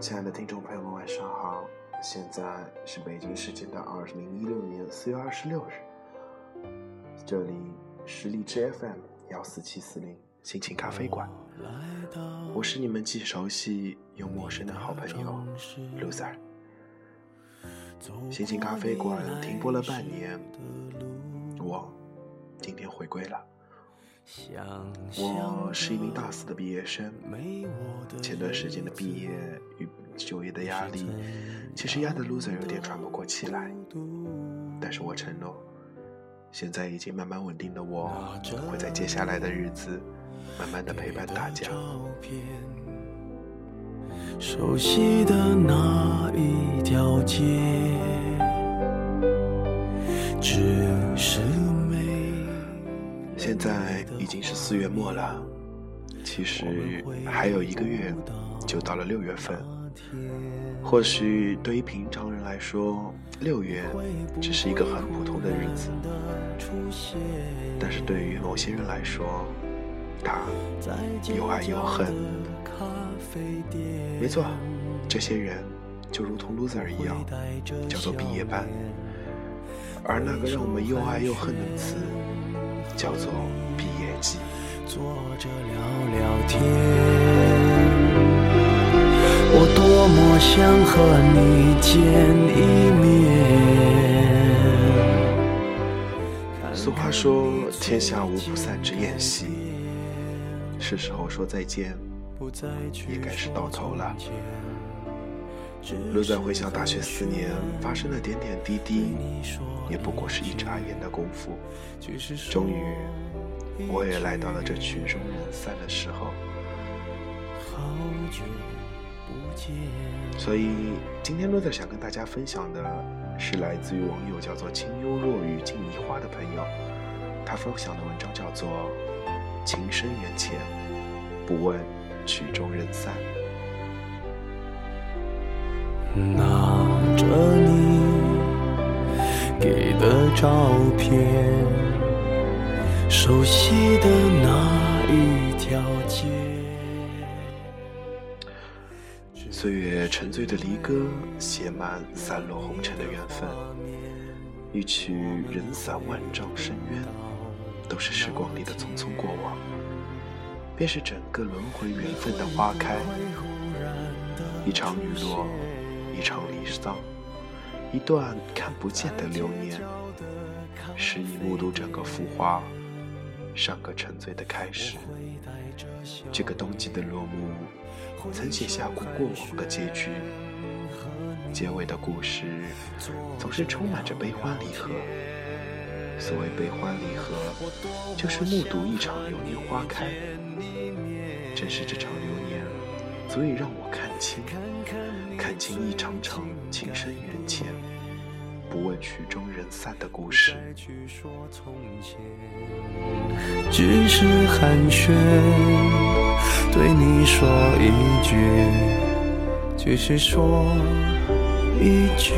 亲爱的听众朋友们，晚上好！现在是北京时间的二零一六年四月二十六日，这里是荔枝 FM 幺四七四零心情咖啡馆，我是你们既熟悉又陌生的好朋友 Loser。心情咖啡馆停播了半年，我今天回归了。我是一名大四的毕业生，前段时间的毕业与就业的压力，其实压得 loser 有点喘不过气来。但是我承诺，现在已经慢慢稳定的我，会在接下来的日子，慢慢的陪伴大家。熟悉的那一条街，只是。现在已经是四月末了，其实还有一个月就到了六月份。或许对于平常人来说，六月只是一个很普通的日子，但是对于某些人来说，他又爱又恨。没错，这些人就如同 loser 一样，叫做毕业班。而那个让我们又爱又恨的词。叫做毕业季。坐着聊聊天，我多么想和你见一面。俗话说，天下无不散之宴席，是时候说再见，也该是到头了。若再回想大学四年发生的点点滴滴，也不过是一眨眼的功夫。终于，我也来到了这曲终人散的时候。所以，今天洛在想跟大家分享的是来自于网友叫做“清幽若雨静梨花”的朋友，他分享的文章叫做《情深缘浅，不问曲终人散》。拿着你给的照片，熟悉的那一条街。岁月沉醉的离歌，写满散落红尘的缘分。一曲人散万丈深渊，都是时光里的匆匆过往，便是整个轮回缘分的花开。一场雨落。一场离骚，一段看不见的流年，是你目睹整个浮华，上个沉醉的开始。这个冬季的落幕，曾写下过过往的结局，结尾的故事总是充满着悲欢离合。所谓悲欢离合，就是目睹一场流年花开。正是这场流年，足以让我看清。看清一场场情深缘浅，不问曲终人散的故事。只是寒暄，对你说一句，只是说一句，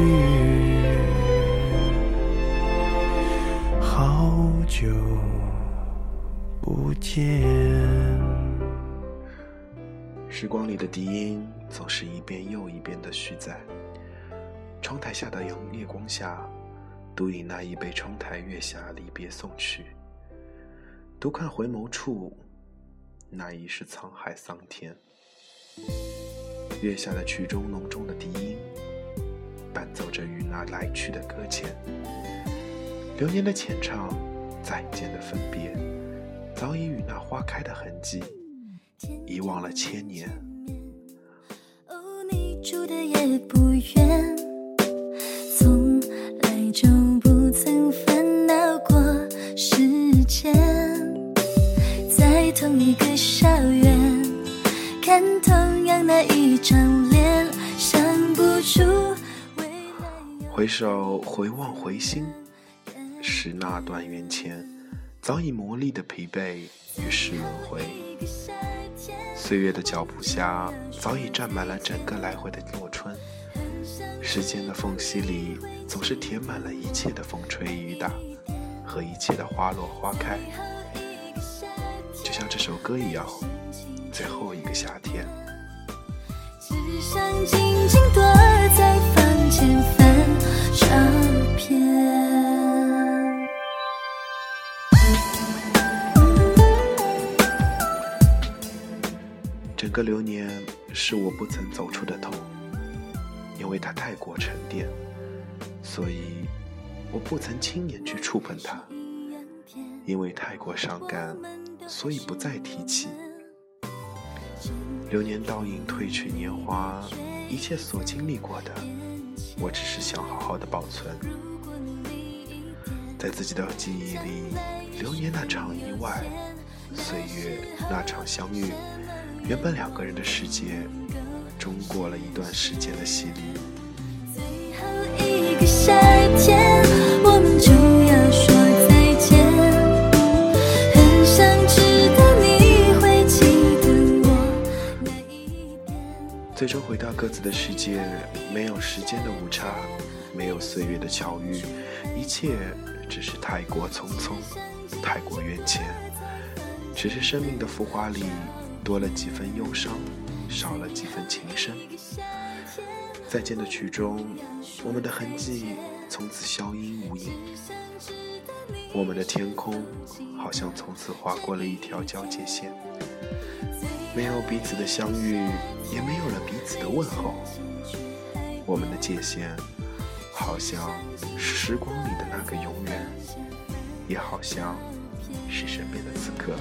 好久不见。时光里的笛音总是一遍又一遍的续在窗台下的阳月光下，独饮那一杯窗台月下离别送去，独看回眸处，那已是沧海桑田。月下的曲中浓重的笛音，伴奏着与那来去的搁浅，流年的浅唱，再见的分别，早已与那花开的痕迹。遗忘了千年。哦你住的也不远，从来就不曾烦恼过时间，在同一个校园，看同样那一张脸，想不出未来。回首回望回心，是那段缘浅，早已磨砺的疲惫与世轮回。岁月的脚步下，早已站满了整个来回的落春。时间的缝隙里，总是填满了一切的风吹雨打和一切的花落花开。就像这首歌一样，最后一个夏天。个流年是我不曾走出的痛，因为它太过沉淀，所以我不曾亲眼去触碰它；因为太过伤感，所以不再提起。流年倒影褪去年华，一切所经历过的，我只是想好好的保存，在自己的记忆里，流年那场意外，岁月那场相遇。原本两个人的世界，终过了一段时间的洗礼。最，终回到各自的世界，没有时间的误差，没有岁月的巧遇，一切只是太过匆匆，太过缘浅，只是生命的浮华里。多了几分忧伤，少了几分情深。再见的曲中，我们的痕迹从此消音无影。我们的天空好像从此划过了一条交界线。没有彼此的相遇，也没有了彼此的问候。我们的界限，好像是时光里的那个永远，也好像是身边的此刻。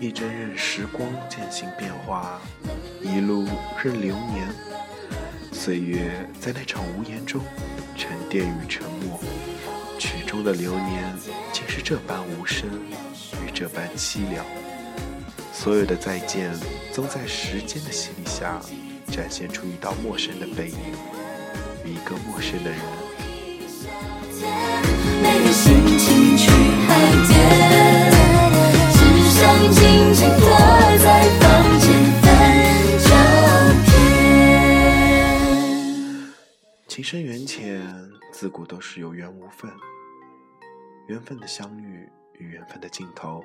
一针任时光渐行变化，一路任流年。岁月在那场无言中沉淀与沉默，曲中的流年竟是这般无声。这般凄凉，所有的再见，总在时间的洗礼下，展现出一道陌生的背影，与一个陌生的人。情深缘浅，自古都是有缘无分，缘分的相遇。与缘分的尽头，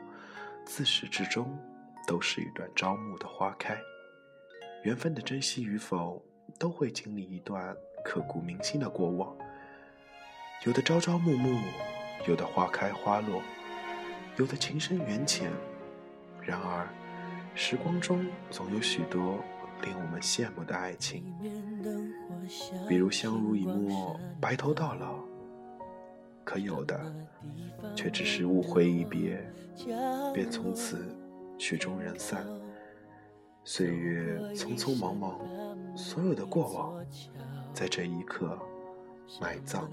自始至终都是一段朝暮的花开。缘分的珍惜与否，都会经历一段刻骨铭心的过往。有的朝朝暮暮，有的花开花落，有的情深缘浅。然而，时光中总有许多令我们羡慕的爱情，比如相濡以沫，白头到老。可有的，却只是误会一别，便从此曲终人散。岁月匆匆忙忙，所有的过往，在这一刻埋葬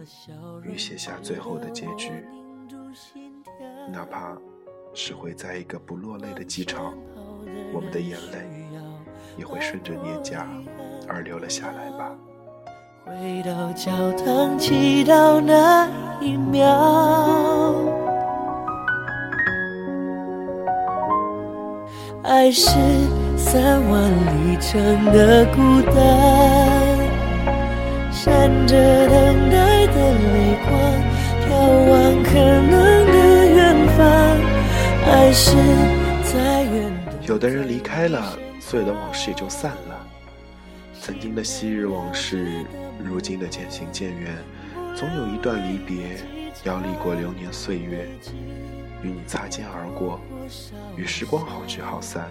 与写下最后的结局。哪怕是会在一个不落泪的机场，我们的眼泪也会顺着脸颊而流了下来吧。回到教堂祈祷那一秒，爱是三万里程的孤单，闪着等待的泪光，眺望可能的远方。爱是在远有的人离开了，所有的往事也就散了。曾经的昔日往事。如今的渐行渐远，总有一段离别要历过流年岁月，与你擦肩而过，与时光好聚好散，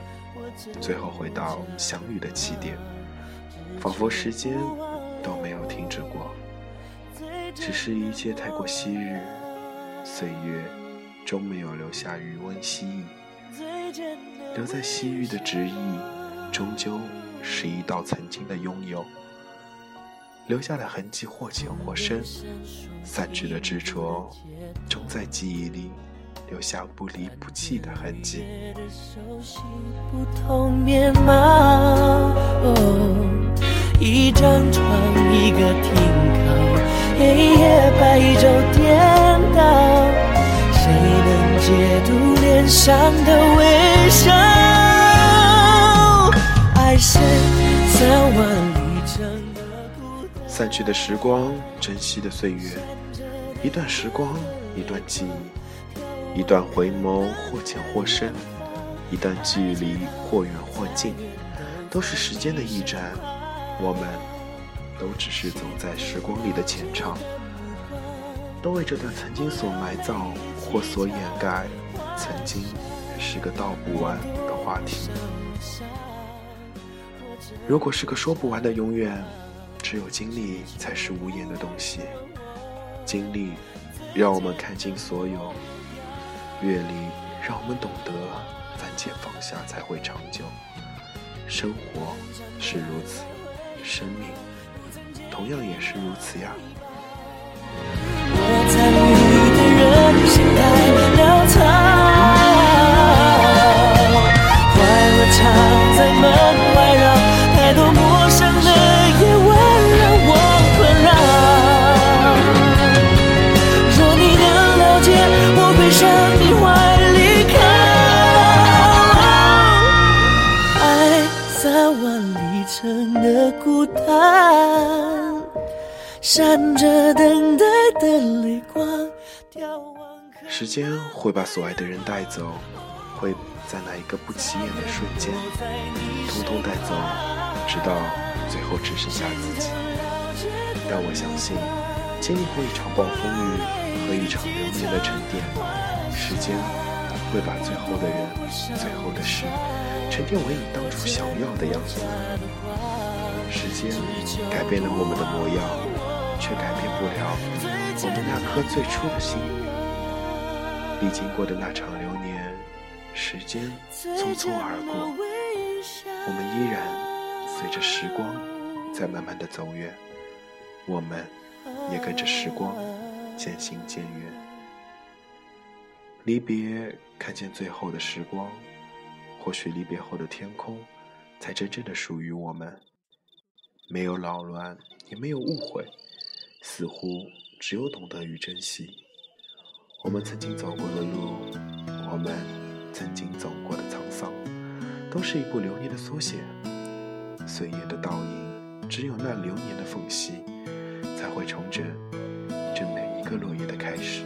最后回到相遇的起点，仿佛时间都没有停止过，只是一切太过昔日，岁月终没有留下余温希意，留在西域的执意，终究是一道曾经的拥有。留下的痕迹或浅或深，散去的执着，终在记忆里留下不离不弃的痕迹。不同面貌，一张床，一个停靠，黑夜白昼颠倒，谁能解读脸上的微笑？爱散去的时光，珍惜的岁月，一段时光，一段记忆，一段回眸，或浅或深，一段距离，或远或近，都是时间的驿站。我们都只是走在时光里的前唱，都为这段曾经所埋葬或所掩盖，曾经是个道不完的话题。如果是个说不完的永远，只有经历才是无言的东西。经历让我们看尽所有，阅历让我们懂得，暂且放下才会长久。生活是如此，生命同样也是如此呀。着等待的泪光。时间会把所爱的人带走，会在那一个不起眼的瞬间，通通带走，直到最后只剩下自己。但我相信，经历过一场暴风雨和一场流年的沉淀，时间会把最后的人、最后的事，沉淀为你当初想要的样子。时间改变了我们的模样。却改变不了我们那颗最初的心。历经过的那场流年，时间匆匆而过，我们依然随着时光在慢慢的走远，我们也跟着时光渐行渐远。离别，看见最后的时光，或许离别后的天空，才真正的属于我们，没有扰乱，也没有误会。似乎只有懂得与珍惜，我们曾经走过的路，我们曾经走过的沧桑，都是一部流年的缩写。岁月的倒影，只有那流年的缝隙，才会重整这每一个落叶的开始。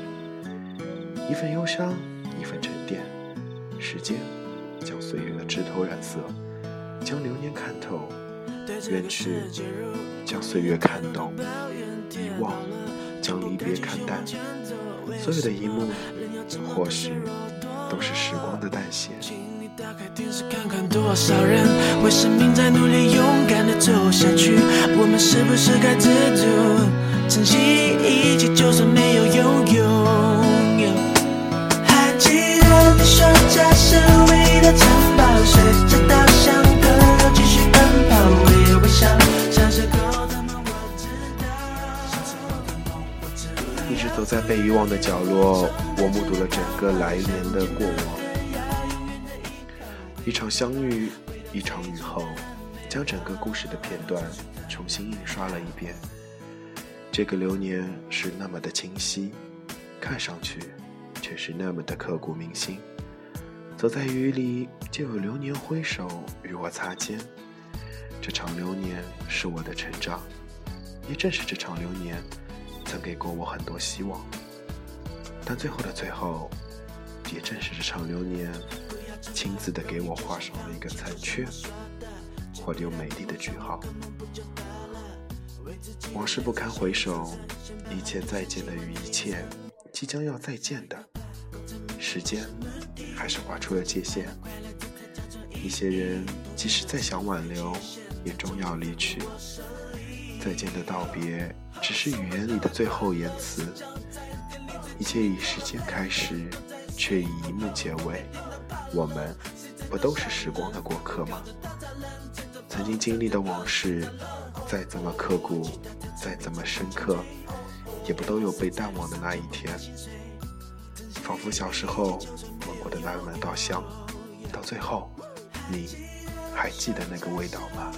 一份忧伤，一份沉淀，时间将岁月的枝头染色，将流年看透，远去，将岁月看懂。遗忘，将离别看淡，所有的一幕，或许都是时光的淡写。看看多少人为生命在努力，勇敢的走下去，我们是不是该知足，珍惜一切，就算没有拥有。还记得你说家是唯一的一直走在被遗忘的角落，我目睹了整个来年的过往。一场相遇，一场雨后，将整个故事的片段重新印刷了一遍。这个流年是那么的清晰，看上去却是那么的刻骨铭心。走在雨里，就有流年挥手与我擦肩。这场流年是我的成长，也正是这场流年。曾给过我很多希望，但最后的最后，也正是这场流年，亲自的给我画上了一个残缺，或留美丽的句号。往事不堪回首，一切再见的与一切即将要再见的，时间还是划出了界限。一些人即使再想挽留，也终要离去。再见的道别，只是语言里的最后言辞。一切以时间开始，却以一幕结尾。我们不都是时光的过客吗？曾经经历的往事，再怎么刻骨，再怎么深刻，也不都有被淡忘的那一天。仿佛小时候闻过的那闻稻香，到最后，你还记得那个味道吗？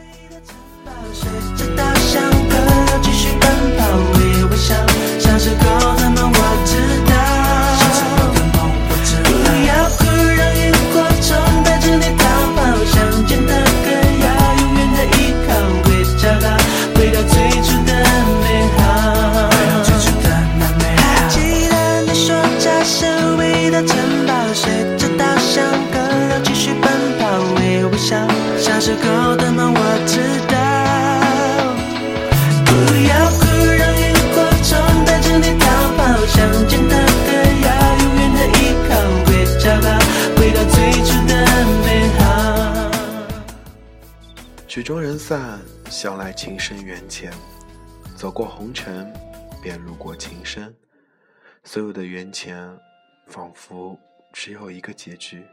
奔跑，微微笑。小时候的梦，我知道。小时候的梦，我知道。不要哭，让萤火虫带着你逃跑。想见的歌谣，永远的依靠。会找到，回到最初的美好。还记得你说，家是唯一的城堡，随着稻香河流继续奔跑，微微笑。小时候的梦。终人散，向来情深缘浅。走过红尘，便路过情深。所有的缘浅，仿佛只有一个结局，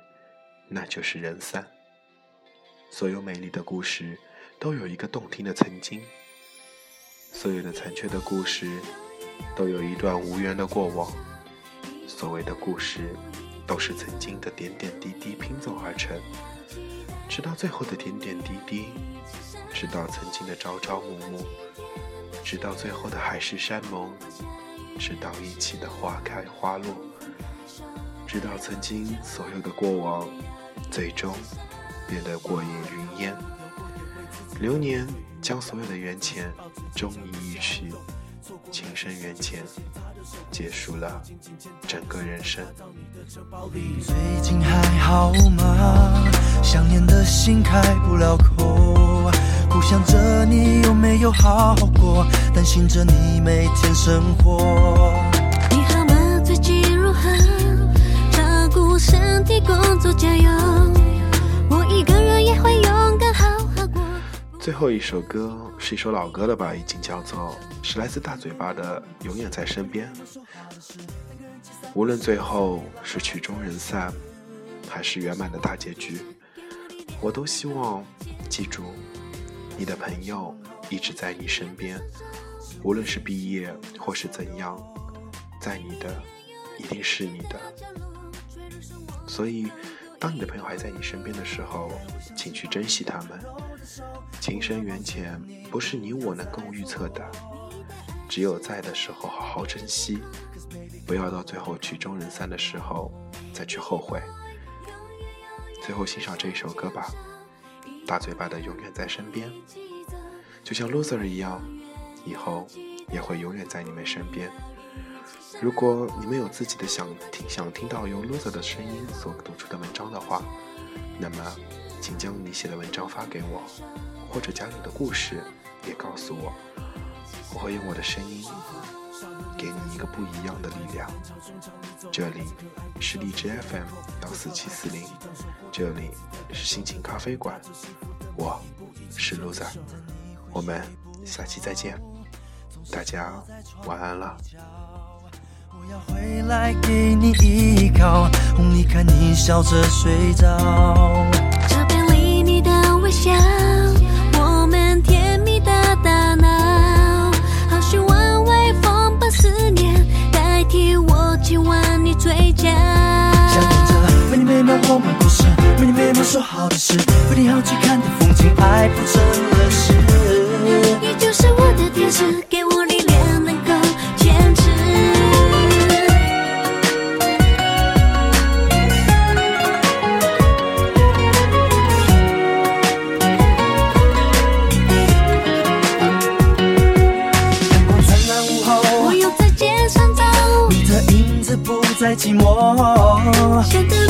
那就是人散。所有美丽的故事，都有一个动听的曾经；所有的残缺的故事，都有一段无缘的过往。所谓的故事，都是曾经的点点滴滴拼凑而成。直到最后的点点滴滴，直到曾经的朝朝暮暮，直到最后的海誓山盟，直到一起的花开花落，直到曾经所有的过往，最终变得过眼云烟。流年将所有的缘浅终于一去，情深缘浅。结束了整个人生。最近还好吗？想念的心开不了口，苦想着你有没有好过，担心着你每天生活。你好吗？最近如何？照顾身体，工作加油。我一个人也会勇敢好好过。最后一首歌是一首老歌了吧？已经叫做是来自大嘴巴的《永远在身边》。无论最后是曲终人散，还是圆满的大结局，我都希望记住你的朋友一直在你身边。无论是毕业或是怎样，在你的一定是你的。所以，当你的朋友还在你身边的时候，请去珍惜他们。情深缘浅不是你我能够预测的，只有在的时候好好珍惜，不要到最后曲终人散的时候再去后悔。最后欣赏这一首歌吧，大嘴巴的永远在身边，就像 loser 一样，以后也会永远在你们身边。如果你们有自己的想听想听到由 loser 的声音所读出的文章的话，那么。请将你写的文章发给我，或者将你的故事也告诉我，我会用我的声音给你一个不一样的力量。这里是荔枝 FM 幺四七四零，这里是心情咖啡馆，我是 loser，我们下期再见，大家晚安了。我要回来给你依靠，哄你看你笑着睡着。笑，亲吻你嘴角。想念着为你每秒我们故事，为你每秒说好的事，为你好奇看的风景，爱不成了事。你就是我的天使，给寂寞，